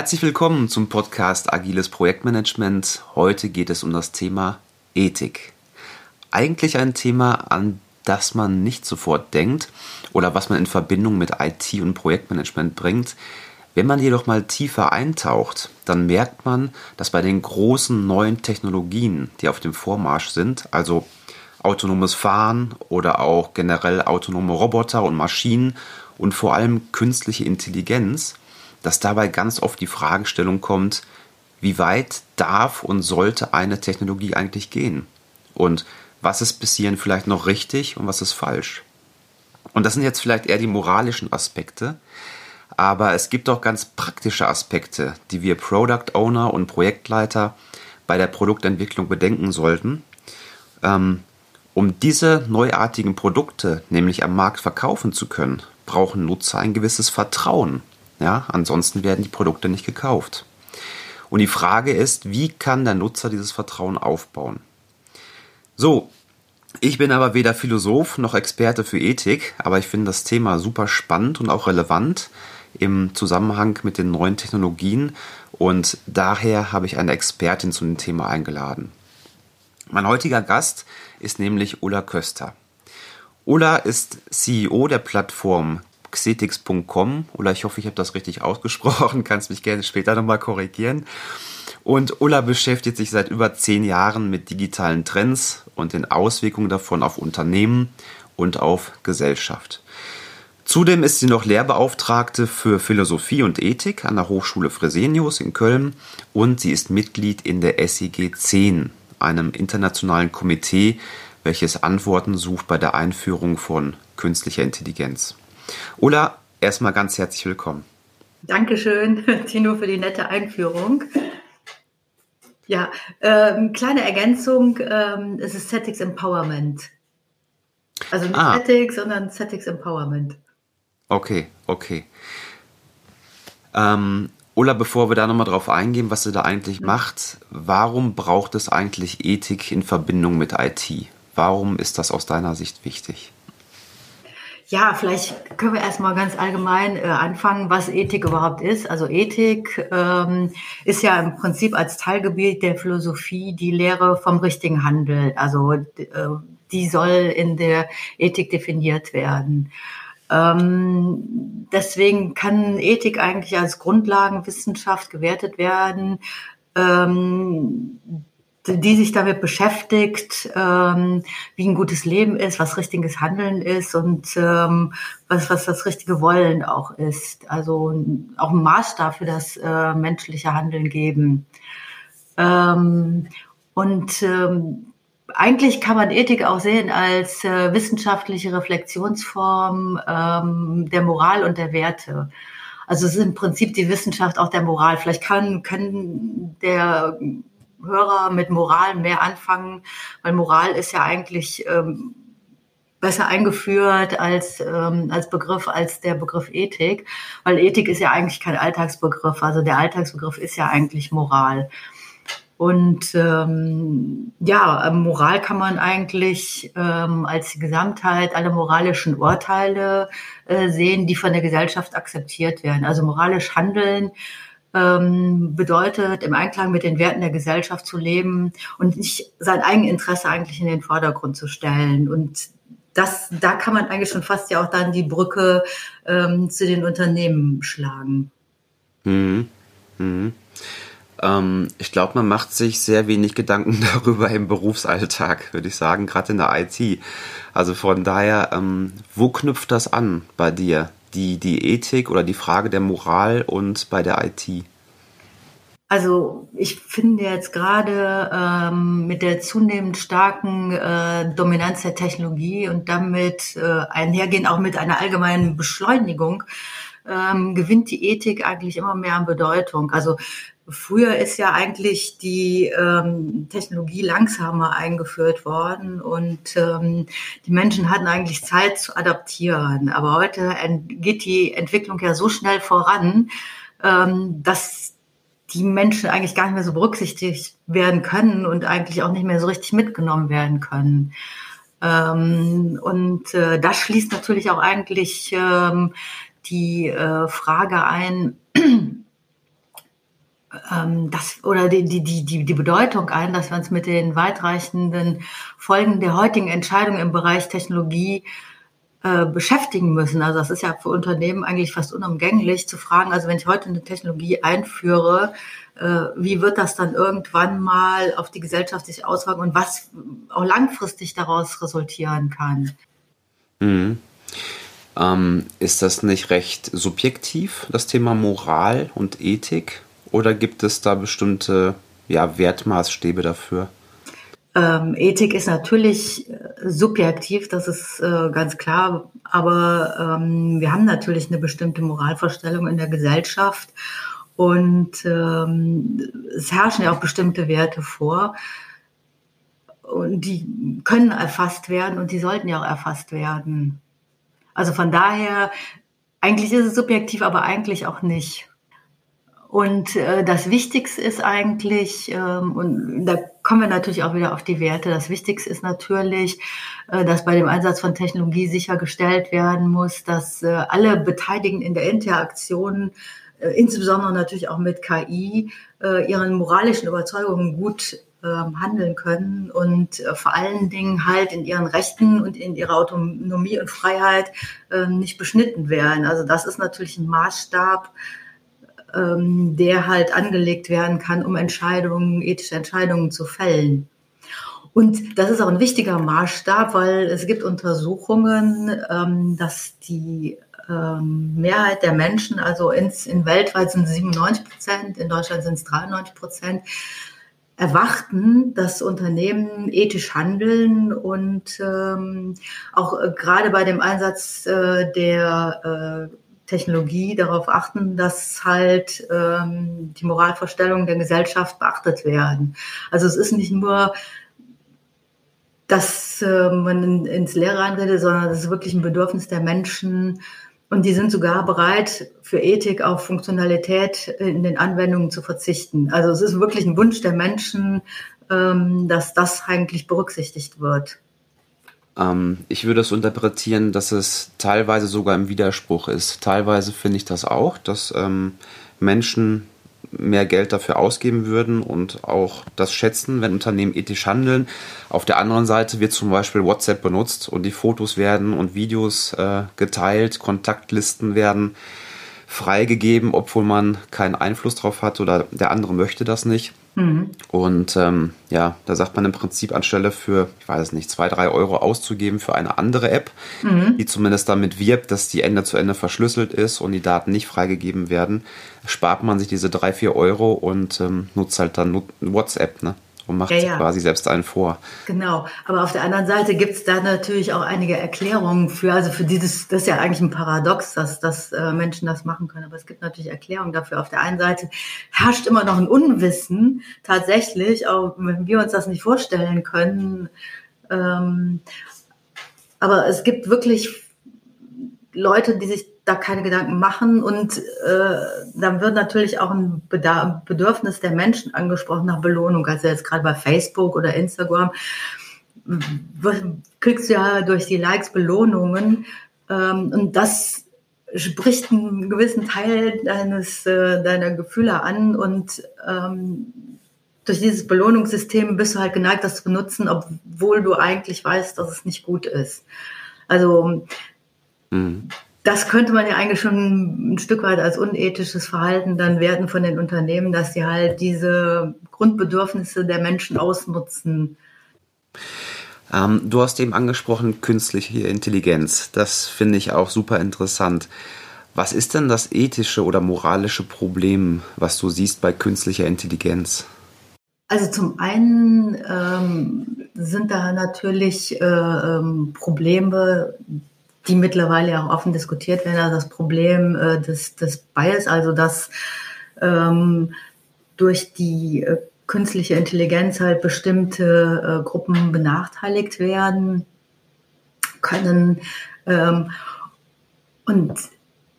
Herzlich willkommen zum Podcast Agiles Projektmanagement. Heute geht es um das Thema Ethik. Eigentlich ein Thema, an das man nicht sofort denkt oder was man in Verbindung mit IT und Projektmanagement bringt. Wenn man jedoch mal tiefer eintaucht, dann merkt man, dass bei den großen neuen Technologien, die auf dem Vormarsch sind, also autonomes Fahren oder auch generell autonome Roboter und Maschinen und vor allem künstliche Intelligenz, dass dabei ganz oft die Fragestellung kommt, wie weit darf und sollte eine Technologie eigentlich gehen? Und was ist bis hierhin vielleicht noch richtig und was ist falsch? Und das sind jetzt vielleicht eher die moralischen Aspekte, aber es gibt auch ganz praktische Aspekte, die wir Product Owner und Projektleiter bei der Produktentwicklung bedenken sollten. Ähm, um diese neuartigen Produkte nämlich am Markt verkaufen zu können, brauchen Nutzer ein gewisses Vertrauen ja, ansonsten werden die Produkte nicht gekauft. Und die Frage ist, wie kann der Nutzer dieses Vertrauen aufbauen? So, ich bin aber weder Philosoph noch Experte für Ethik, aber ich finde das Thema super spannend und auch relevant im Zusammenhang mit den neuen Technologien und daher habe ich eine Expertin zu dem Thema eingeladen. Mein heutiger Gast ist nämlich Ulla Köster. Ulla ist CEO der Plattform xetix.com oder ich hoffe, ich habe das richtig ausgesprochen, kannst mich gerne später nochmal korrigieren. Und Ulla beschäftigt sich seit über zehn Jahren mit digitalen Trends und den Auswirkungen davon auf Unternehmen und auf Gesellschaft. Zudem ist sie noch Lehrbeauftragte für Philosophie und Ethik an der Hochschule Fresenius in Köln und sie ist Mitglied in der SIG 10, einem internationalen Komitee, welches Antworten sucht bei der Einführung von künstlicher Intelligenz. Ulla, erstmal ganz herzlich willkommen. Dankeschön, Tino, für die nette Einführung. Ja, ähm, kleine Ergänzung, ähm, es ist Statics Empowerment. Also nicht ah. Statics, sondern Statics Empowerment. Okay, okay. Ähm, Ulla, bevor wir da nochmal drauf eingehen, was sie da eigentlich mhm. macht, warum braucht es eigentlich Ethik in Verbindung mit IT? Warum ist das aus deiner Sicht wichtig? Ja, vielleicht können wir erstmal ganz allgemein äh, anfangen, was Ethik überhaupt ist. Also Ethik ähm, ist ja im Prinzip als Teilgebiet der Philosophie die Lehre vom richtigen Handeln. Also äh, die soll in der Ethik definiert werden. Ähm, deswegen kann Ethik eigentlich als Grundlagenwissenschaft gewertet werden. Ähm, die sich damit beschäftigt, ähm, wie ein gutes Leben ist, was richtiges Handeln ist und ähm, was, was das richtige Wollen auch ist. Also auch ein Maßstab für das äh, menschliche Handeln geben. Ähm, und ähm, eigentlich kann man Ethik auch sehen als äh, wissenschaftliche Reflexionsform ähm, der Moral und der Werte. Also es ist im Prinzip die Wissenschaft auch der Moral. Vielleicht kann, kann der Hörer mit Moral mehr anfangen, weil Moral ist ja eigentlich ähm, besser eingeführt als, ähm, als Begriff, als der Begriff Ethik, weil Ethik ist ja eigentlich kein Alltagsbegriff. Also der Alltagsbegriff ist ja eigentlich Moral. Und ähm, ja, Moral kann man eigentlich ähm, als Gesamtheit alle moralischen Urteile äh, sehen, die von der Gesellschaft akzeptiert werden. Also moralisch handeln ähm, bedeutet, im Einklang mit den Werten der Gesellschaft zu leben und nicht sein Eigeninteresse eigentlich in den Vordergrund zu stellen. Und das, da kann man eigentlich schon fast ja auch dann die Brücke ähm, zu den Unternehmen schlagen. Mhm. Mhm. Ähm, ich glaube, man macht sich sehr wenig Gedanken darüber im Berufsalltag, würde ich sagen, gerade in der IT. Also von daher, ähm, wo knüpft das an bei dir? die, die Ethik oder die Frage der Moral und bei der IT? Also ich finde jetzt gerade ähm, mit der zunehmend starken äh, Dominanz der Technologie und damit äh, einhergehen auch mit einer allgemeinen Beschleunigung, ähm, gewinnt die Ethik eigentlich immer mehr an Bedeutung. Also Früher ist ja eigentlich die ähm, Technologie langsamer eingeführt worden und ähm, die Menschen hatten eigentlich Zeit zu adaptieren. Aber heute geht die Entwicklung ja so schnell voran, ähm, dass die Menschen eigentlich gar nicht mehr so berücksichtigt werden können und eigentlich auch nicht mehr so richtig mitgenommen werden können. Ähm, und äh, das schließt natürlich auch eigentlich ähm, die äh, Frage ein, ähm, das oder die, die, die, die Bedeutung ein, dass wir uns mit den weitreichenden Folgen der heutigen Entscheidungen im Bereich Technologie äh, beschäftigen müssen. Also das ist ja für Unternehmen eigentlich fast unumgänglich zu fragen, also wenn ich heute eine Technologie einführe, äh, wie wird das dann irgendwann mal auf die Gesellschaft sich auswirken und was auch langfristig daraus resultieren kann. Mhm. Ähm, ist das nicht recht subjektiv, das Thema Moral und Ethik? Oder gibt es da bestimmte ja, Wertmaßstäbe dafür? Ähm, Ethik ist natürlich äh, subjektiv, das ist äh, ganz klar, aber ähm, wir haben natürlich eine bestimmte Moralvorstellung in der Gesellschaft und ähm, es herrschen ja auch bestimmte Werte vor und die können erfasst werden und die sollten ja auch erfasst werden. Also von daher, eigentlich ist es subjektiv, aber eigentlich auch nicht. Und äh, das Wichtigste ist eigentlich, ähm, und da kommen wir natürlich auch wieder auf die Werte, das Wichtigste ist natürlich, äh, dass bei dem Einsatz von Technologie sichergestellt werden muss, dass äh, alle Beteiligten in der Interaktion, äh, insbesondere natürlich auch mit KI, ihren moralischen Überzeugungen gut ähm, handeln können und vor allen Dingen halt in ihren Rechten und in ihrer Autonomie und Freiheit äh, nicht beschnitten werden. Also das ist natürlich ein Maßstab, ähm, der halt angelegt werden kann, um Entscheidungen, ethische Entscheidungen zu fällen. Und das ist auch ein wichtiger Maßstab, weil es gibt Untersuchungen, ähm, dass die ähm, Mehrheit der Menschen, also ins, in weltweit sind es 97 Prozent, in Deutschland sind es 93 Prozent, erwarten, dass Unternehmen ethisch handeln und ähm, auch äh, gerade bei dem Einsatz äh, der äh, Technologie darauf achten, dass halt ähm, die Moralvorstellungen der Gesellschaft beachtet werden. Also es ist nicht nur, dass äh, man in, ins Leere einredet, sondern es ist wirklich ein Bedürfnis der Menschen. Und die sind sogar bereit, für Ethik auf Funktionalität in den Anwendungen zu verzichten. Also es ist wirklich ein Wunsch der Menschen, ähm, dass das eigentlich berücksichtigt wird. Ähm, ich würde es interpretieren, dass es teilweise sogar im Widerspruch ist. Teilweise finde ich das auch, dass ähm, Menschen mehr Geld dafür ausgeben würden und auch das schätzen, wenn Unternehmen ethisch handeln. Auf der anderen Seite wird zum Beispiel WhatsApp benutzt und die Fotos werden und Videos äh, geteilt, Kontaktlisten werden freigegeben, obwohl man keinen Einfluss drauf hat oder der andere möchte das nicht. Mhm. Und ähm, ja, da sagt man im Prinzip anstelle für, ich weiß es nicht, zwei, drei Euro auszugeben für eine andere App, mhm. die zumindest damit wirbt, dass die Ende zu Ende verschlüsselt ist und die Daten nicht freigegeben werden, spart man sich diese drei, vier Euro und ähm, nutzt halt dann WhatsApp, ne? Und macht ja, ja. quasi selbst einen vor. Genau, aber auf der anderen Seite gibt es da natürlich auch einige Erklärungen für, also für dieses, das ist ja eigentlich ein Paradox, dass, dass äh, Menschen das machen können, aber es gibt natürlich Erklärungen dafür. Auf der einen Seite herrscht immer noch ein Unwissen, tatsächlich, auch wenn wir uns das nicht vorstellen können. Ähm, aber es gibt wirklich Leute, die sich da keine Gedanken machen. Und äh, dann wird natürlich auch ein Bedarf, Bedürfnis der Menschen angesprochen nach Belohnung. Also jetzt gerade bei Facebook oder Instagram kriegst du ja durch die Likes Belohnungen. Ähm, und das spricht einen gewissen Teil deines, äh, deiner Gefühle an. Und ähm, durch dieses Belohnungssystem bist du halt geneigt, das zu benutzen, obwohl du eigentlich weißt, dass es nicht gut ist. Also mhm das könnte man ja eigentlich schon ein Stück weit als unethisches Verhalten dann werten von den Unternehmen, dass sie halt diese Grundbedürfnisse der Menschen ausnutzen. Ähm, du hast eben angesprochen künstliche Intelligenz. Das finde ich auch super interessant. Was ist denn das ethische oder moralische Problem, was du siehst bei künstlicher Intelligenz? Also zum einen ähm, sind da natürlich äh, ähm, Probleme, die mittlerweile auch offen diskutiert werden, also das Problem äh, des, des Bias, also dass ähm, durch die äh, künstliche Intelligenz halt bestimmte äh, Gruppen benachteiligt werden können. Ähm, und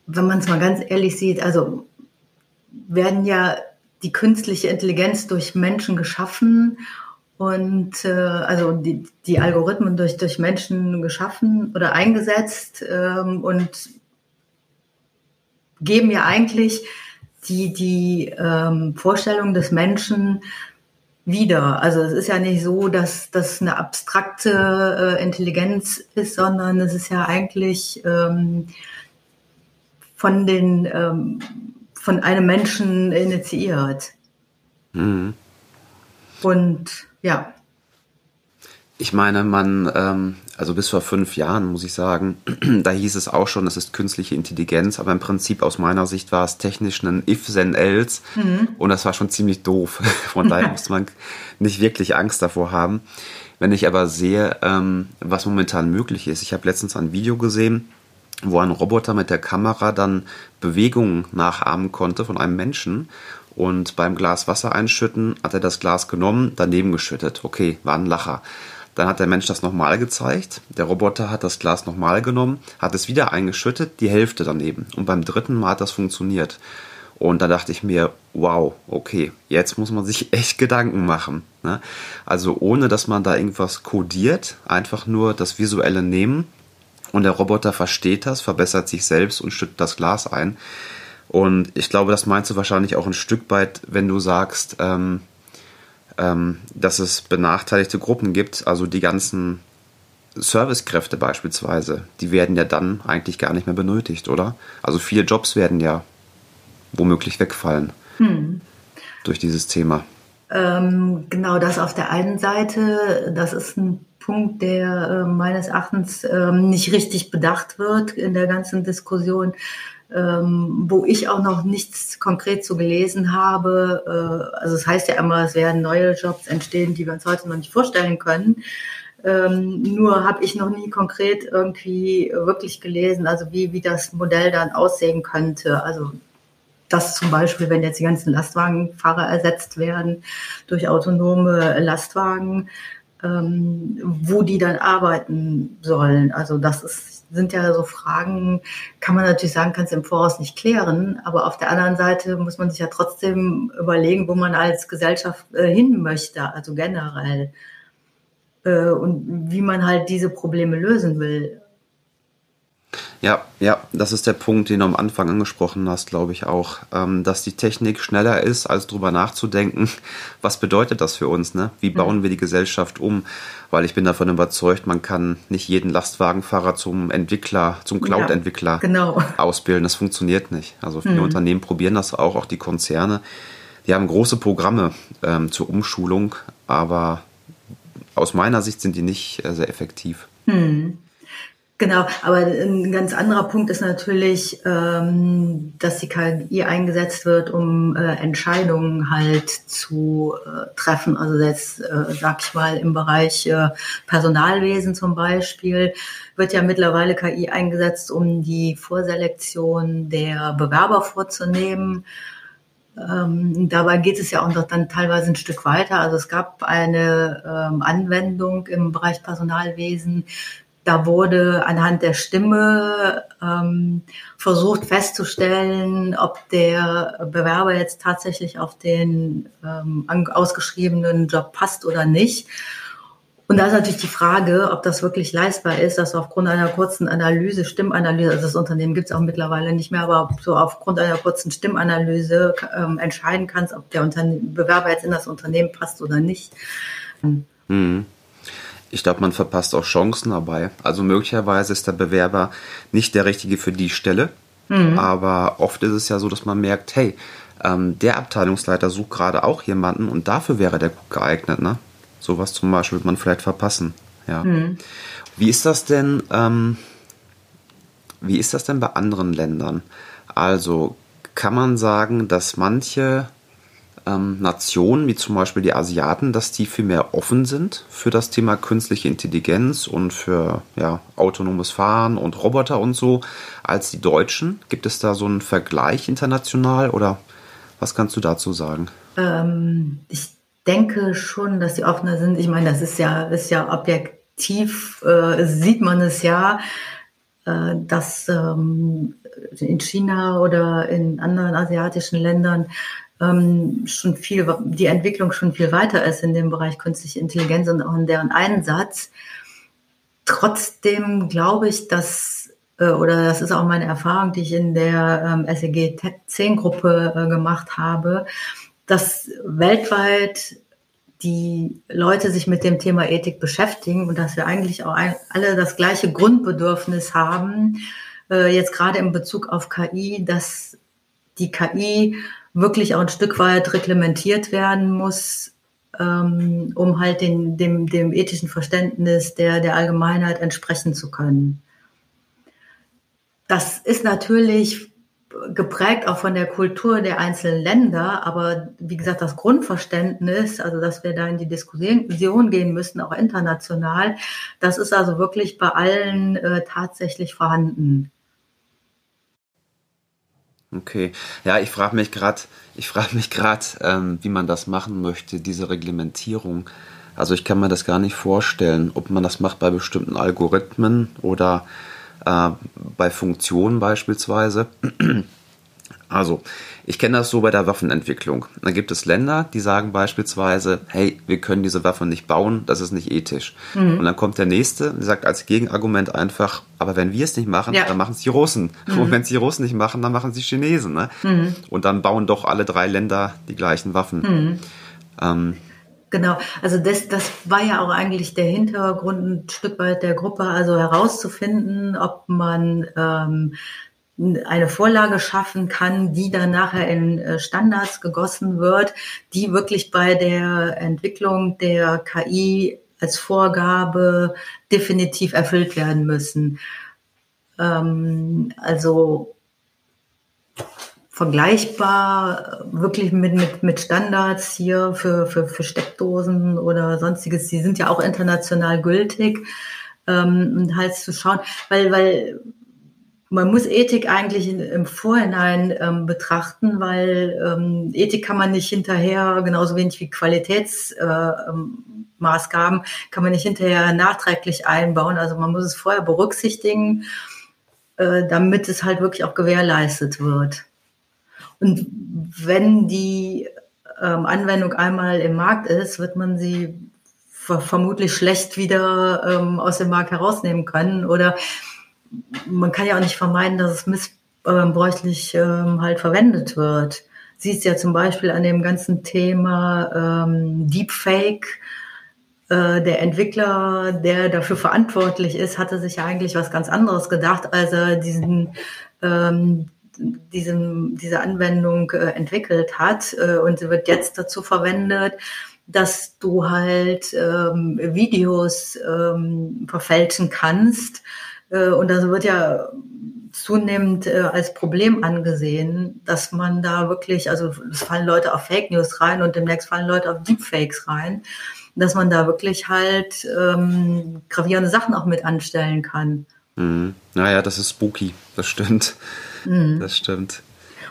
wenn man es mal ganz ehrlich sieht, also werden ja die künstliche Intelligenz durch Menschen geschaffen und äh, also die, die Algorithmen durch, durch Menschen geschaffen oder eingesetzt ähm, und geben ja eigentlich die die ähm, Vorstellung des Menschen wieder. Also es ist ja nicht so, dass das eine abstrakte äh, Intelligenz ist, sondern es ist ja eigentlich ähm, von den ähm, von einem Menschen initiiert. Mhm. Und ja. Ich meine, man, ähm, also bis vor fünf Jahren muss ich sagen, da hieß es auch schon, es ist künstliche Intelligenz, aber im Prinzip aus meiner Sicht war es technisch ein if then else mhm. und das war schon ziemlich doof. Von daher muss man nicht wirklich Angst davor haben. Wenn ich aber sehe, ähm, was momentan möglich ist, ich habe letztens ein Video gesehen, wo ein Roboter mit der Kamera dann Bewegungen nachahmen konnte von einem Menschen und beim Glas Wasser einschütten hat er das Glas genommen, daneben geschüttet. Okay, war ein Lacher. Dann hat der Mensch das nochmal gezeigt. Der Roboter hat das Glas nochmal genommen, hat es wieder eingeschüttet, die Hälfte daneben. Und beim dritten Mal hat das funktioniert. Und da dachte ich mir, wow, okay, jetzt muss man sich echt Gedanken machen. Ne? Also ohne, dass man da irgendwas kodiert, einfach nur das visuelle Nehmen und der Roboter versteht das, verbessert sich selbst und schüttet das Glas ein. Und ich glaube, das meinst du wahrscheinlich auch ein Stück weit, wenn du sagst, ähm, ähm, dass es benachteiligte Gruppen gibt, also die ganzen Servicekräfte beispielsweise, die werden ja dann eigentlich gar nicht mehr benötigt, oder? Also viele Jobs werden ja womöglich wegfallen hm. durch dieses Thema. Ähm, genau das auf der einen Seite, das ist ein Punkt, der äh, meines Erachtens äh, nicht richtig bedacht wird in der ganzen Diskussion ähm, wo ich auch noch nichts konkret zu gelesen habe. Äh, also es heißt ja immer, es werden neue Jobs entstehen, die wir uns heute noch nicht vorstellen können. Ähm, nur habe ich noch nie konkret irgendwie wirklich gelesen, also wie, wie das Modell dann aussehen könnte. Also dass zum Beispiel, wenn jetzt die ganzen Lastwagenfahrer ersetzt werden durch autonome Lastwagen, ähm, wo die dann arbeiten sollen. Also das ist sind ja so Fragen, kann man natürlich sagen, kannst du im Voraus nicht klären, aber auf der anderen Seite muss man sich ja trotzdem überlegen, wo man als Gesellschaft äh, hin möchte, also generell. Äh, und wie man halt diese Probleme lösen will. Ja, ja, das ist der Punkt, den du am Anfang angesprochen hast, glaube ich auch, ähm, dass die Technik schneller ist, als drüber nachzudenken, was bedeutet das für uns, ne? Wie bauen mhm. wir die Gesellschaft um? Weil ich bin davon überzeugt, man kann nicht jeden Lastwagenfahrer zum Entwickler, zum Cloud-Entwickler ja, genau. ausbilden. Das funktioniert nicht. Also viele mhm. Unternehmen probieren das auch, auch die Konzerne. Die haben große Programme ähm, zur Umschulung, aber aus meiner Sicht sind die nicht äh, sehr effektiv. Mhm. Genau, aber ein ganz anderer Punkt ist natürlich, ähm, dass die KI eingesetzt wird, um äh, Entscheidungen halt zu äh, treffen. Also jetzt, äh, sag ich mal, im Bereich äh, Personalwesen zum Beispiel wird ja mittlerweile KI eingesetzt, um die Vorselektion der Bewerber vorzunehmen. Ähm, dabei geht es ja auch noch dann teilweise ein Stück weiter. Also es gab eine ähm, Anwendung im Bereich Personalwesen, da wurde anhand der Stimme ähm, versucht festzustellen, ob der Bewerber jetzt tatsächlich auf den ähm, ausgeschriebenen Job passt oder nicht. Und da ist natürlich die Frage, ob das wirklich leistbar ist, dass du aufgrund einer kurzen Analyse, Stimmanalyse, also das Unternehmen gibt es auch mittlerweile nicht mehr, aber so aufgrund einer kurzen Stimmanalyse ähm, entscheiden kannst, ob der Unterne Bewerber jetzt in das Unternehmen passt oder nicht. Mhm ich glaube, man verpasst auch Chancen dabei. Also möglicherweise ist der Bewerber nicht der Richtige für die Stelle, mhm. aber oft ist es ja so, dass man merkt, hey, ähm, der Abteilungsleiter sucht gerade auch jemanden und dafür wäre der gut geeignet. Ne? Sowas zum Beispiel wird man vielleicht verpassen. Ja. Mhm. Wie ist das denn? Ähm, wie ist das denn bei anderen Ländern? Also kann man sagen, dass manche ähm, Nationen, wie zum Beispiel die Asiaten, dass die viel mehr offen sind für das Thema künstliche Intelligenz und für ja, autonomes Fahren und Roboter und so, als die Deutschen. Gibt es da so einen Vergleich international oder was kannst du dazu sagen? Ähm, ich denke schon, dass sie offener sind. Ich meine, das ist ja, ist ja objektiv, äh, sieht man es ja, äh, dass ähm, in China oder in anderen asiatischen Ländern ähm, schon viel, die Entwicklung schon viel weiter ist in dem Bereich künstliche Intelligenz und auch in deren Einsatz. Trotzdem glaube ich, dass äh, oder das ist auch meine Erfahrung, die ich in der ähm, SEG 10 Gruppe äh, gemacht habe, dass weltweit die Leute sich mit dem Thema Ethik beschäftigen und dass wir eigentlich auch ein, alle das gleiche Grundbedürfnis haben, äh, jetzt gerade in Bezug auf KI, dass die KI wirklich auch ein Stück weit reglementiert werden muss, ähm, um halt den, dem, dem ethischen Verständnis der, der Allgemeinheit entsprechen zu können. Das ist natürlich geprägt auch von der Kultur der einzelnen Länder, aber wie gesagt, das Grundverständnis, also dass wir da in die Diskussion gehen müssen, auch international, das ist also wirklich bei allen äh, tatsächlich vorhanden. Okay, ja, ich frage mich gerade, ich frage mich gerade, ähm, wie man das machen möchte, diese Reglementierung. Also ich kann mir das gar nicht vorstellen, ob man das macht bei bestimmten Algorithmen oder äh, bei Funktionen beispielsweise. Also, ich kenne das so bei der Waffenentwicklung. Da gibt es Länder, die sagen beispielsweise, hey, wir können diese Waffen nicht bauen, das ist nicht ethisch. Mhm. Und dann kommt der Nächste und sagt als Gegenargument einfach, aber wenn wir es nicht machen, ja. dann machen es die Russen. Mhm. Und wenn es die Russen nicht machen, dann machen es die Chinesen. Ne? Mhm. Und dann bauen doch alle drei Länder die gleichen Waffen. Mhm. Ähm, Genau, also das, das war ja auch eigentlich der Hintergrund ein Stück weit der Gruppe, also herauszufinden, ob man ähm, eine Vorlage schaffen kann, die dann nachher in äh, Standards gegossen wird, die wirklich bei der Entwicklung der KI als Vorgabe definitiv erfüllt werden müssen. Ähm, also vergleichbar wirklich mit, mit, mit Standards hier für, für, für Steckdosen oder sonstiges. Die sind ja auch international gültig. Ähm, halt zu schauen, weil, weil man muss Ethik eigentlich in, im Vorhinein ähm, betrachten, weil ähm, Ethik kann man nicht hinterher, genauso wenig wie Qualitätsmaßgaben, äh, ähm, kann man nicht hinterher nachträglich einbauen. Also man muss es vorher berücksichtigen, äh, damit es halt wirklich auch gewährleistet wird. Und wenn die ähm, Anwendung einmal im Markt ist, wird man sie vermutlich schlecht wieder ähm, aus dem Markt herausnehmen können oder man kann ja auch nicht vermeiden, dass es missbräuchlich ähm, halt verwendet wird. Siehst ja zum Beispiel an dem ganzen Thema ähm, Deepfake. Äh, der Entwickler, der dafür verantwortlich ist, hatte sich ja eigentlich was ganz anderes gedacht, als er diesen ähm, diesen, diese Anwendung äh, entwickelt hat äh, und sie wird jetzt dazu verwendet, dass du halt ähm, Videos ähm, verfälschen kannst und das wird ja zunehmend äh, als Problem angesehen, dass man da wirklich, also es fallen Leute auf Fake News rein und demnächst fallen Leute auf Deepfakes rein, dass man da wirklich halt ähm, gravierende Sachen auch mit anstellen kann. Mhm. Naja, das ist spooky, das stimmt. Mhm. Das stimmt.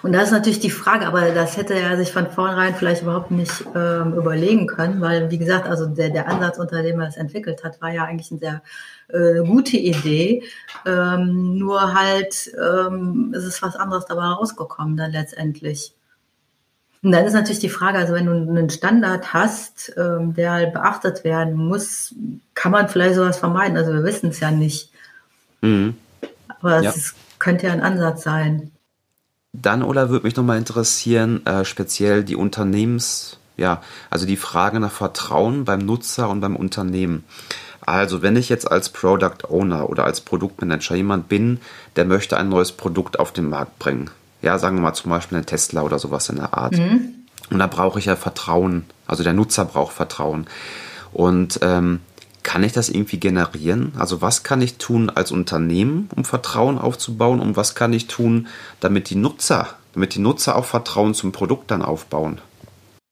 Und da ist natürlich die Frage, aber das hätte er sich von vornherein vielleicht überhaupt nicht ähm, überlegen können, weil, wie gesagt, also der, der Ansatz, unter dem er es entwickelt hat, war ja eigentlich eine sehr äh, gute Idee. Ähm, nur halt ähm, ist es was anderes dabei rausgekommen dann letztendlich. Und dann ist natürlich die Frage, also wenn du einen Standard hast, ähm, der halt beachtet werden muss, kann man vielleicht sowas vermeiden. Also wir wissen es ja nicht. Mhm. Aber es ja. könnte ja ein Ansatz sein. Dann, oder würde mich nochmal interessieren, äh, speziell die Unternehmens, ja, also die Frage nach Vertrauen beim Nutzer und beim Unternehmen. Also, wenn ich jetzt als Product Owner oder als Produktmanager jemand bin, der möchte ein neues Produkt auf den Markt bringen. Ja, sagen wir mal zum Beispiel ein Tesla oder sowas in der Art. Mhm. Und da brauche ich ja Vertrauen. Also der Nutzer braucht Vertrauen. Und ähm, kann ich das irgendwie generieren? Also was kann ich tun als Unternehmen, um Vertrauen aufzubauen und was kann ich tun, damit die Nutzer, damit die Nutzer auch Vertrauen zum Produkt dann aufbauen?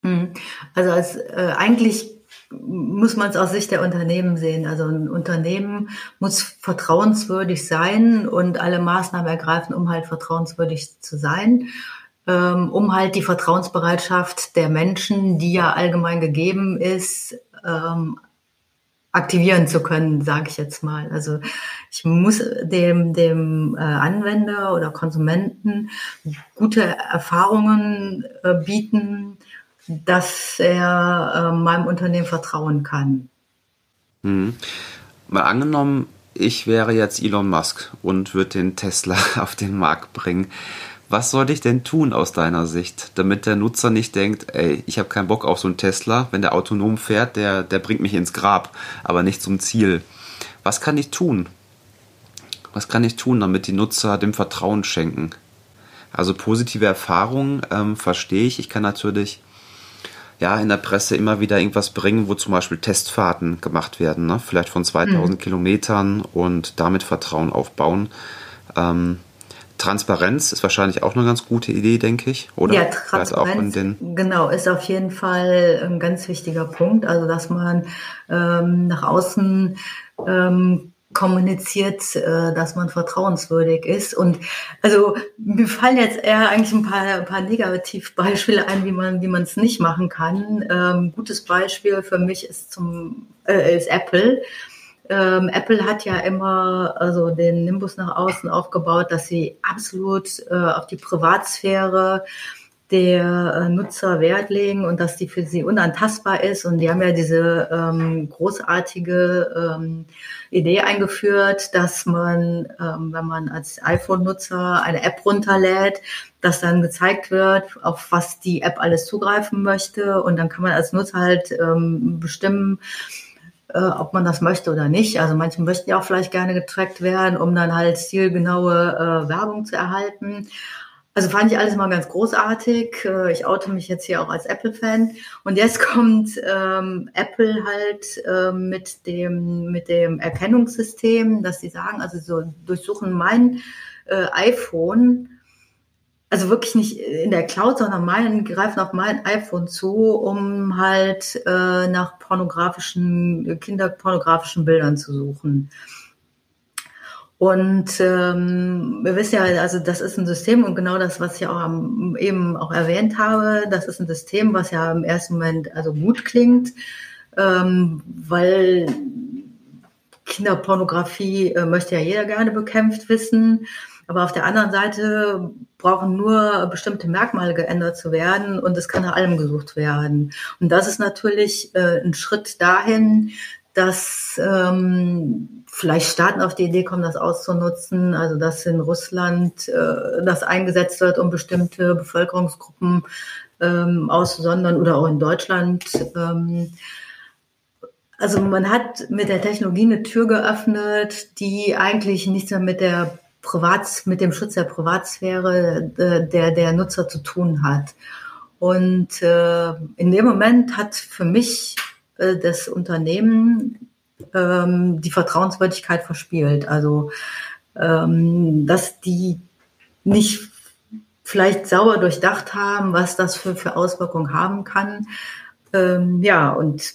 Hm. Also als, äh, eigentlich muss man es aus Sicht der Unternehmen sehen. Also ein Unternehmen muss vertrauenswürdig sein und alle Maßnahmen ergreifen, um halt vertrauenswürdig zu sein, ähm, um halt die Vertrauensbereitschaft der Menschen, die ja allgemein gegeben ist, ähm, aktivieren zu können, sage ich jetzt mal. Also ich muss dem, dem äh, Anwender oder Konsumenten gute Erfahrungen äh, bieten, dass er äh, meinem Unternehmen vertrauen kann. Mhm. Mal angenommen, ich wäre jetzt Elon Musk und würde den Tesla auf den Markt bringen. Was sollte ich denn tun aus deiner Sicht, damit der Nutzer nicht denkt, ey, ich habe keinen Bock auf so einen Tesla, wenn der autonom fährt, der, der bringt mich ins Grab, aber nicht zum Ziel. Was kann ich tun? Was kann ich tun, damit die Nutzer dem Vertrauen schenken? Also positive Erfahrungen ähm, verstehe ich. Ich kann natürlich ja in der Presse immer wieder irgendwas bringen, wo zum Beispiel Testfahrten gemacht werden, ne? vielleicht von 2000 mhm. Kilometern und damit Vertrauen aufbauen. Ähm, Transparenz ist wahrscheinlich auch eine ganz gute Idee, denke ich, oder? Ja, Transparenz, genau, ist auf jeden Fall ein ganz wichtiger Punkt. Also, dass man ähm, nach außen ähm, kommuniziert, äh, dass man vertrauenswürdig ist. Und also mir fallen jetzt eher eigentlich ein paar, ein paar Negativbeispiele ein, wie man wie man es nicht machen kann. Ähm, gutes Beispiel für mich ist zum äh, ist Apple. Ähm, Apple hat ja immer also den Nimbus nach außen aufgebaut, dass sie absolut äh, auf die Privatsphäre der äh, Nutzer Wert legen und dass die für sie unantastbar ist. Und die haben ja diese ähm, großartige ähm, Idee eingeführt, dass man, ähm, wenn man als iPhone-Nutzer eine App runterlädt, dass dann gezeigt wird, auf was die App alles zugreifen möchte. Und dann kann man als Nutzer halt ähm, bestimmen, äh, ob man das möchte oder nicht. Also manche möchten ja auch vielleicht gerne getrackt werden, um dann halt zielgenaue äh, Werbung zu erhalten. Also fand ich alles mal ganz großartig. Äh, ich oute mich jetzt hier auch als Apple-Fan. Und jetzt kommt ähm, Apple halt ähm, mit dem mit dem Erkennungssystem, dass sie sagen, also so durchsuchen mein äh, iPhone also wirklich nicht in der Cloud, sondern meinen, greifen auf mein iPhone zu, um halt äh, nach pornografischen, kinderpornografischen Bildern zu suchen. Und ähm, wir wissen ja, also das ist ein System und genau das, was ich auch am, eben auch erwähnt habe, das ist ein System, was ja im ersten Moment also gut klingt, ähm, weil Kinderpornografie äh, möchte ja jeder gerne bekämpft wissen. Aber auf der anderen Seite brauchen nur bestimmte Merkmale geändert zu werden und es kann nach allem gesucht werden. Und das ist natürlich äh, ein Schritt dahin, dass ähm, vielleicht Staaten auf die Idee kommen, das auszunutzen, also dass in Russland äh, das eingesetzt wird, um bestimmte Bevölkerungsgruppen ähm, auszusondern oder auch in Deutschland. Ähm, also man hat mit der Technologie eine Tür geöffnet, die eigentlich nichts mehr mit der Privats, mit dem Schutz der Privatsphäre äh, der, der Nutzer zu tun hat. Und äh, in dem Moment hat für mich äh, das Unternehmen ähm, die Vertrauenswürdigkeit verspielt. Also ähm, dass die nicht vielleicht sauber durchdacht haben, was das für, für Auswirkungen haben kann. Ähm, ja, und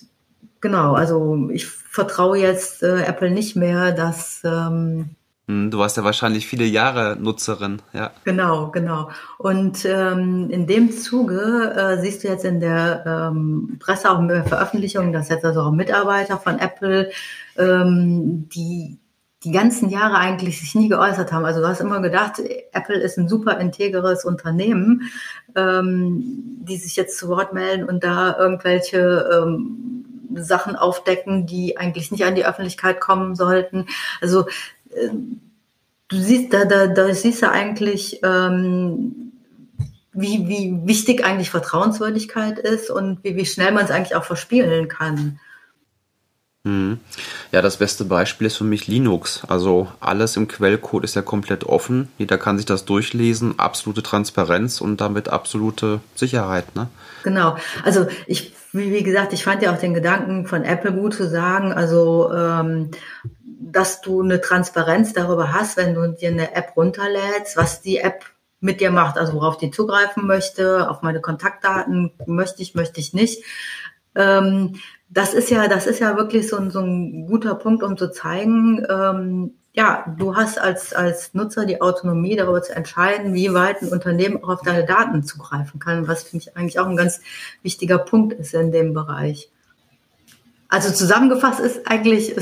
genau, also ich vertraue jetzt äh, Apple nicht mehr, dass ähm, hm, du warst ja wahrscheinlich viele Jahre Nutzerin, ja. Genau, genau. Und ähm, in dem Zuge äh, siehst du jetzt in der ähm, Presse auch mehr Veröffentlichungen, dass jetzt also auch Mitarbeiter von Apple, ähm, die die ganzen Jahre eigentlich sich nie geäußert haben. Also du hast immer gedacht, Apple ist ein super integres Unternehmen, ähm, die sich jetzt zu Wort melden und da irgendwelche ähm, Sachen aufdecken, die eigentlich nicht an die Öffentlichkeit kommen sollten. Also du siehst, da, da, da siehst du eigentlich, ähm, wie, wie wichtig eigentlich Vertrauenswürdigkeit ist und wie, wie schnell man es eigentlich auch verspielen kann. Mhm. Ja, das beste Beispiel ist für mich Linux. Also alles im Quellcode ist ja komplett offen. Jeder kann sich das durchlesen, absolute Transparenz und damit absolute Sicherheit. Ne? Genau. Also ich, wie, wie gesagt, ich fand ja auch den Gedanken von Apple gut zu sagen, also ähm, dass du eine Transparenz darüber hast, wenn du dir eine App runterlädst, was die App mit dir macht, also worauf die zugreifen möchte, auf meine Kontaktdaten möchte ich, möchte ich nicht. Ähm, das ist ja, das ist ja wirklich so ein, so ein guter Punkt, um zu zeigen, ähm, ja, du hast als, als Nutzer die Autonomie darüber zu entscheiden, wie weit ein Unternehmen auch auf deine Daten zugreifen kann, was für mich eigentlich auch ein ganz wichtiger Punkt ist in dem Bereich. Also zusammengefasst ist eigentlich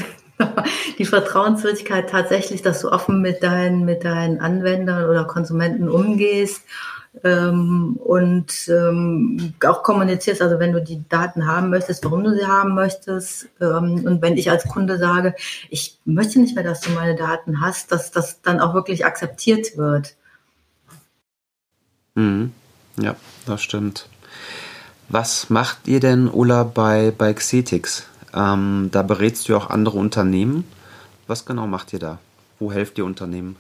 die Vertrauenswürdigkeit tatsächlich, dass du offen mit deinen, mit deinen Anwendern oder Konsumenten umgehst ähm, und ähm, auch kommunizierst, also wenn du die Daten haben möchtest, warum du sie haben möchtest. Ähm, und wenn ich als Kunde sage, ich möchte nicht mehr, dass du meine Daten hast, dass das dann auch wirklich akzeptiert wird. Mhm. Ja, das stimmt. Was macht ihr denn, Ulla, bei, bei Xetix? Ähm, da berätst du auch andere Unternehmen. Was genau macht ihr da? Wo helft ihr Unternehmen?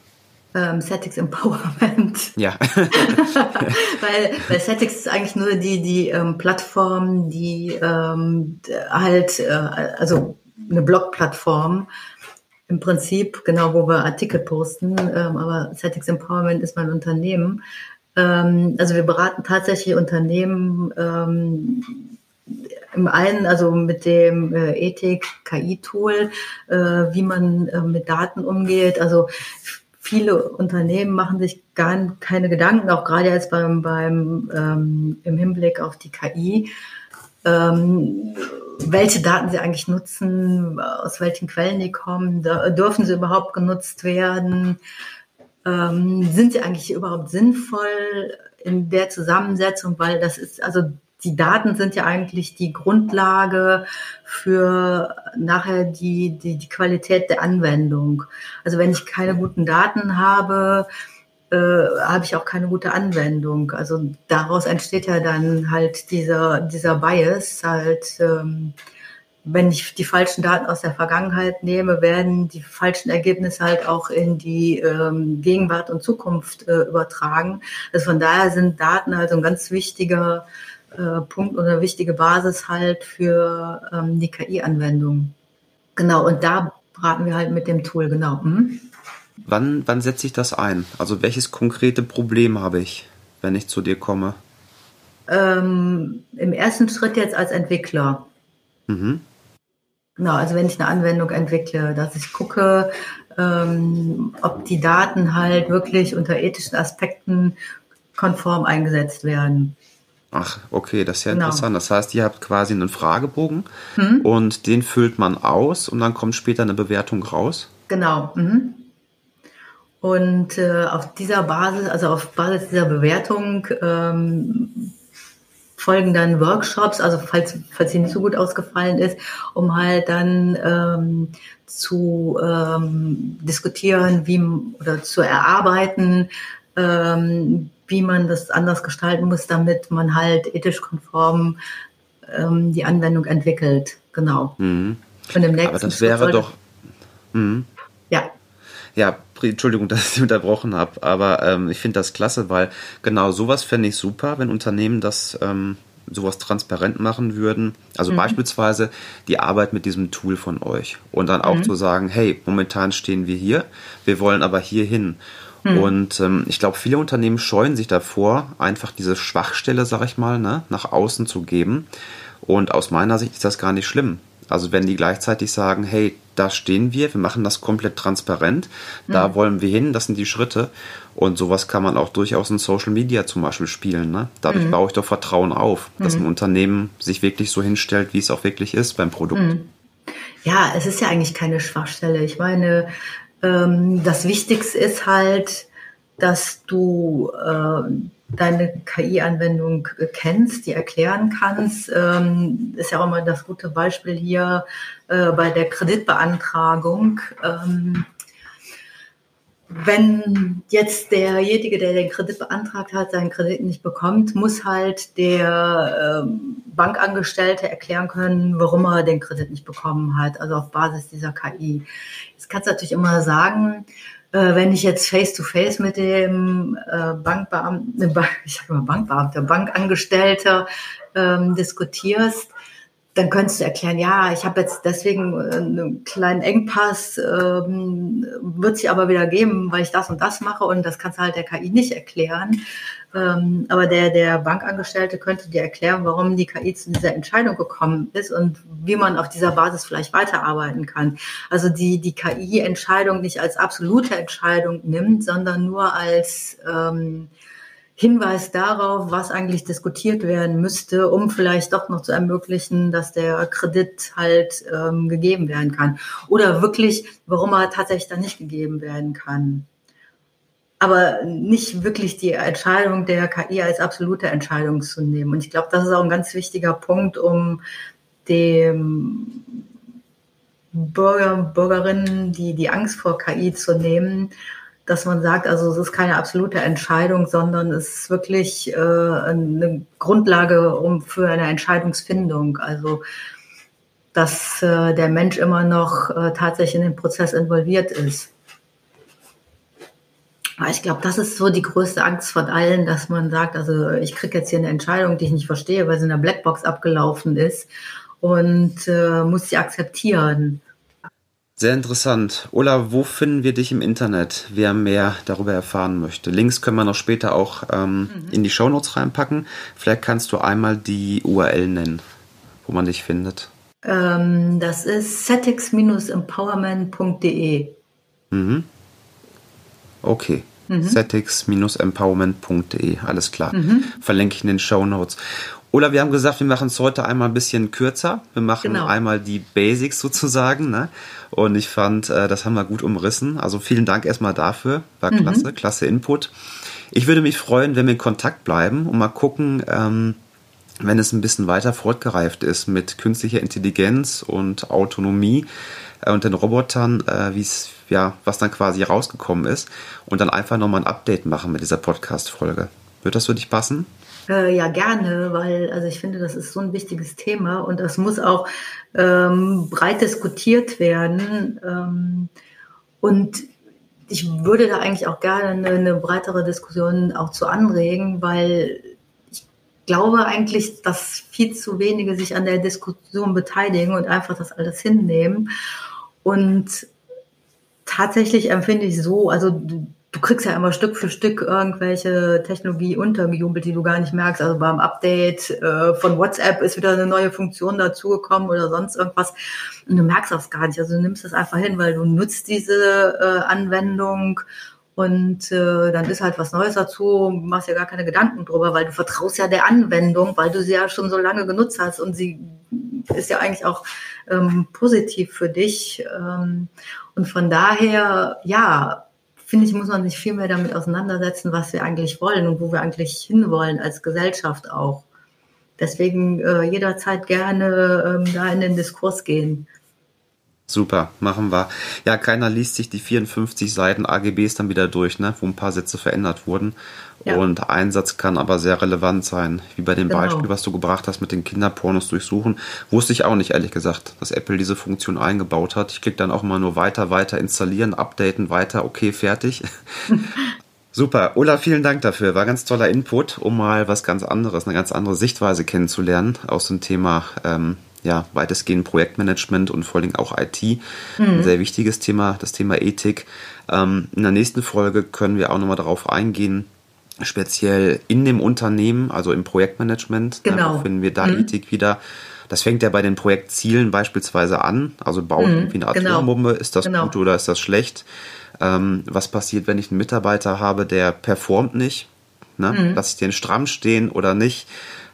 Ähm, Setix Empowerment. Ja. weil, weil Setix ist eigentlich nur die, die ähm, Plattform, die ähm, halt, äh, also eine Blog-Plattform, im Prinzip, genau, wo wir Artikel posten, ähm, aber Setix Empowerment ist mein Unternehmen. Ähm, also wir beraten tatsächlich Unternehmen ähm, im einen, also mit dem äh, Ethik-KI-Tool, äh, wie man äh, mit Daten umgeht. Also viele Unternehmen machen sich gar keine Gedanken, auch gerade jetzt beim, beim ähm, im Hinblick auf die KI, ähm, welche Daten sie eigentlich nutzen, aus welchen Quellen die kommen, da, dürfen sie überhaupt genutzt werden, ähm, sind sie eigentlich überhaupt sinnvoll in der Zusammensetzung, weil das ist, also die Daten sind ja eigentlich die Grundlage für nachher die, die, die Qualität der Anwendung. Also wenn ich keine guten Daten habe, äh, habe ich auch keine gute Anwendung. Also daraus entsteht ja dann halt dieser, dieser Bias, halt, ähm, wenn ich die falschen Daten aus der Vergangenheit nehme, werden die falschen Ergebnisse halt auch in die ähm, Gegenwart und Zukunft äh, übertragen. Also von daher sind Daten halt ein ganz wichtiger äh, Punkt oder wichtige Basis halt für ähm, die KI-Anwendung. Genau, und da beraten wir halt mit dem Tool, genau. Hm? Wann, wann setze ich das ein? Also welches konkrete Problem habe ich, wenn ich zu dir komme? Ähm, Im ersten Schritt jetzt als Entwickler. Mhm. Genau, also wenn ich eine Anwendung entwickle, dass ich gucke, ähm, ob die Daten halt wirklich unter ethischen Aspekten konform eingesetzt werden. Ach, okay, das ist ja genau. interessant. Das heißt, ihr habt quasi einen Fragebogen mhm. und den füllt man aus und dann kommt später eine Bewertung raus. Genau. Mhm. Und äh, auf dieser Basis, also auf Basis dieser Bewertung ähm, folgen dann Workshops, also falls, falls sie nicht so gut ausgefallen ist, um halt dann ähm, zu ähm, diskutieren, wie oder zu erarbeiten, ähm, wie man das anders gestalten muss, damit man halt ethisch konform ähm, die Anwendung entwickelt. Genau. Mhm. Und im nächsten Aber das wäre doch. Mhm. Ja. Ja, Entschuldigung, dass ich Sie unterbrochen habe, aber ähm, ich finde das klasse, weil genau sowas fände ich super, wenn Unternehmen das ähm, sowas transparent machen würden. Also mhm. beispielsweise die Arbeit mit diesem Tool von euch und dann auch mhm. zu sagen, hey, momentan stehen wir hier, wir wollen aber hier hin. Hm. Und ähm, ich glaube, viele Unternehmen scheuen sich davor, einfach diese Schwachstelle, sag ich mal, ne, nach außen zu geben. Und aus meiner Sicht ist das gar nicht schlimm. Also wenn die gleichzeitig sagen, hey, da stehen wir, wir machen das komplett transparent, da wollen wir hin, das sind die Schritte. Und sowas kann man auch durchaus in Social Media zum Beispiel spielen. Ne? Dadurch hm. baue ich doch Vertrauen auf, dass ein hm. Unternehmen sich wirklich so hinstellt, wie es auch wirklich ist beim Produkt. Hm. Ja, es ist ja eigentlich keine Schwachstelle. Ich meine, ähm, das Wichtigste ist halt, dass du äh, deine KI-Anwendung kennst, die erklären kannst. Ähm, ist ja auch mal das gute Beispiel hier äh, bei der Kreditbeantragung. Ähm, wenn jetzt derjenige, der den Kredit beantragt hat, seinen Kredit nicht bekommt, muss halt der ähm, Bankangestellte erklären können, warum er den Kredit nicht bekommen hat, also auf Basis dieser KI. Jetzt kannst du natürlich immer sagen, äh, wenn ich jetzt face-to-face -face mit dem äh, Bankbeamten, ich sage mal Bankbeamter, Bankangestellter ähm, diskutierst, dann könntest du erklären, ja, ich habe jetzt deswegen äh, einen kleinen Engpass, ähm, wird sich aber wieder geben, weil ich das und das mache und das kannst du halt der KI nicht erklären. Ähm, aber der, der Bankangestellte könnte dir erklären, warum die KI zu dieser Entscheidung gekommen ist und wie man auf dieser Basis vielleicht weiterarbeiten kann. Also die, die KI-Entscheidung nicht als absolute Entscheidung nimmt, sondern nur als ähm, Hinweis darauf, was eigentlich diskutiert werden müsste, um vielleicht doch noch zu ermöglichen, dass der Kredit halt ähm, gegeben werden kann. Oder wirklich, warum er tatsächlich dann nicht gegeben werden kann. Aber nicht wirklich die Entscheidung der KI als absolute Entscheidung zu nehmen. Und ich glaube, das ist auch ein ganz wichtiger Punkt, um dem Bürger, Bürgerinnen die, die Angst vor KI zu nehmen dass man sagt, also es ist keine absolute Entscheidung, sondern es ist wirklich äh, eine Grundlage um, für eine Entscheidungsfindung. Also dass äh, der Mensch immer noch äh, tatsächlich in den Prozess involviert ist. Ich glaube, das ist so die größte Angst von allen, dass man sagt, also ich kriege jetzt hier eine Entscheidung, die ich nicht verstehe, weil sie in der Blackbox abgelaufen ist und äh, muss sie akzeptieren. Sehr interessant. Ola, wo finden wir dich im Internet, wer mehr darüber erfahren möchte? Links können wir noch später auch ähm, mhm. in die Shownotes reinpacken. Vielleicht kannst du einmal die URL nennen, wo man dich findet. Ähm, das ist setix-empowerment.de. Mhm. Okay. Mhm. setix-empowerment.de, alles klar. Mhm. Verlinke ich in den Shownotes. Oder wir haben gesagt, wir machen es heute einmal ein bisschen kürzer. Wir machen genau. einmal die Basics sozusagen. Ne? Und ich fand, äh, das haben wir gut umrissen. Also vielen Dank erstmal dafür. War mhm. klasse, klasse Input. Ich würde mich freuen, wenn wir in Kontakt bleiben und mal gucken, ähm, wenn es ein bisschen weiter fortgereift ist mit künstlicher Intelligenz und Autonomie äh, und den Robotern, äh, wie es ja, was dann quasi rausgekommen ist und dann einfach nochmal ein Update machen mit dieser Podcast-Folge. Wird das für dich passen? Äh, ja, gerne, weil also ich finde, das ist so ein wichtiges Thema und das muss auch ähm, breit diskutiert werden. Ähm, und ich würde da eigentlich auch gerne eine, eine, breitere Diskussion auch zu anregen, weil ich glaube eigentlich, dass viel zu wenige sich an der Diskussion beteiligen und einfach das alles hinnehmen. Und tatsächlich empfinde ich so, also du kriegst ja immer Stück für Stück irgendwelche Technologie untergejubelt, die du gar nicht merkst. Also beim Update äh, von WhatsApp ist wieder eine neue Funktion dazugekommen oder sonst irgendwas. Und du merkst das gar nicht. Also du nimmst das einfach hin, weil du nutzt diese äh, Anwendung und äh, dann ist halt was Neues dazu, machst ja gar keine Gedanken drüber, weil du vertraust ja der Anwendung, weil du sie ja schon so lange genutzt hast und sie ist ja eigentlich auch ähm, positiv für dich. Ähm, und von daher, ja, finde ich, muss man sich viel mehr damit auseinandersetzen, was wir eigentlich wollen und wo wir eigentlich hinwollen als Gesellschaft auch. Deswegen äh, jederzeit gerne ähm, da in den Diskurs gehen. Super, machen wir. Ja, keiner liest sich die 54 Seiten AGBs dann wieder durch, ne, wo ein paar Sätze verändert wurden. Ja. Und ein Satz kann aber sehr relevant sein, wie bei dem genau. Beispiel, was du gebracht hast mit den Kinderpornos durchsuchen. Wusste ich auch nicht, ehrlich gesagt, dass Apple diese Funktion eingebaut hat. Ich klicke dann auch mal nur weiter, weiter installieren, updaten, weiter, okay, fertig. Super. Ulla, vielen Dank dafür. War ganz toller Input, um mal was ganz anderes, eine ganz andere Sichtweise kennenzulernen aus dem Thema ähm, ja, weitestgehend Projektmanagement und vor allem auch IT. Mhm. Ein sehr wichtiges Thema, das Thema Ethik. Ähm, in der nächsten Folge können wir auch nochmal darauf eingehen, speziell in dem Unternehmen, also im Projektmanagement. Genau. Da finden wir da mhm. Ethik wieder. Das fängt ja bei den Projektzielen beispielsweise an. Also bauen mhm, irgendwie eine genau. Atombombe. Ist das genau. gut oder ist das schlecht? Ähm, was passiert, wenn ich einen Mitarbeiter habe, der performt nicht? Ne? Mhm. Lass ich den stramm stehen oder nicht?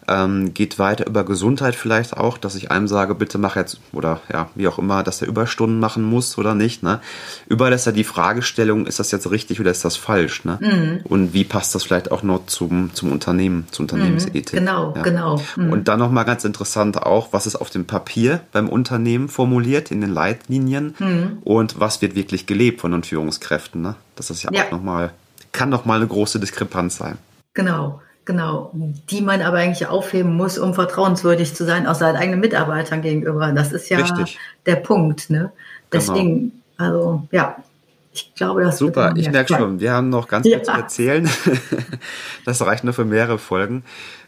Ähm, geht weiter über Gesundheit vielleicht auch, dass ich einem sage, bitte mach jetzt, oder ja, wie auch immer, dass er Überstunden machen muss oder nicht. Ne? Überall ist ja die Fragestellung, ist das jetzt richtig oder ist das falsch? Ne? Mhm. Und wie passt das vielleicht auch noch zum, zum Unternehmen, zur Unternehmensethik? Mhm, genau, ja. genau. Mhm. Und dann nochmal ganz interessant auch, was ist auf dem Papier beim Unternehmen formuliert, in den Leitlinien mhm. und was wird wirklich gelebt von den Führungskräften. Ne? Das ist ja, ja. auch nochmal, kann nochmal eine große Diskrepanz sein. Genau. Genau, die man aber eigentlich aufheben muss, um vertrauenswürdig zu sein, auch seinen eigenen Mitarbeitern gegenüber. Das ist ja Richtig. der Punkt. Ne? Genau. Deswegen, genau. also ja, ich glaube, das Super, ich merke schon, wir haben noch ganz viel ja. zu erzählen. das reicht nur für mehrere Folgen.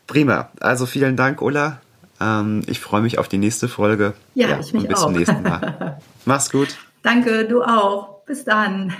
Prima, also vielen Dank, Ulla. Ähm, ich freue mich auf die nächste Folge. Ja, ja ich mich und bis auch. zum nächsten Mal. Mach's gut. Danke, du auch. Bis dann.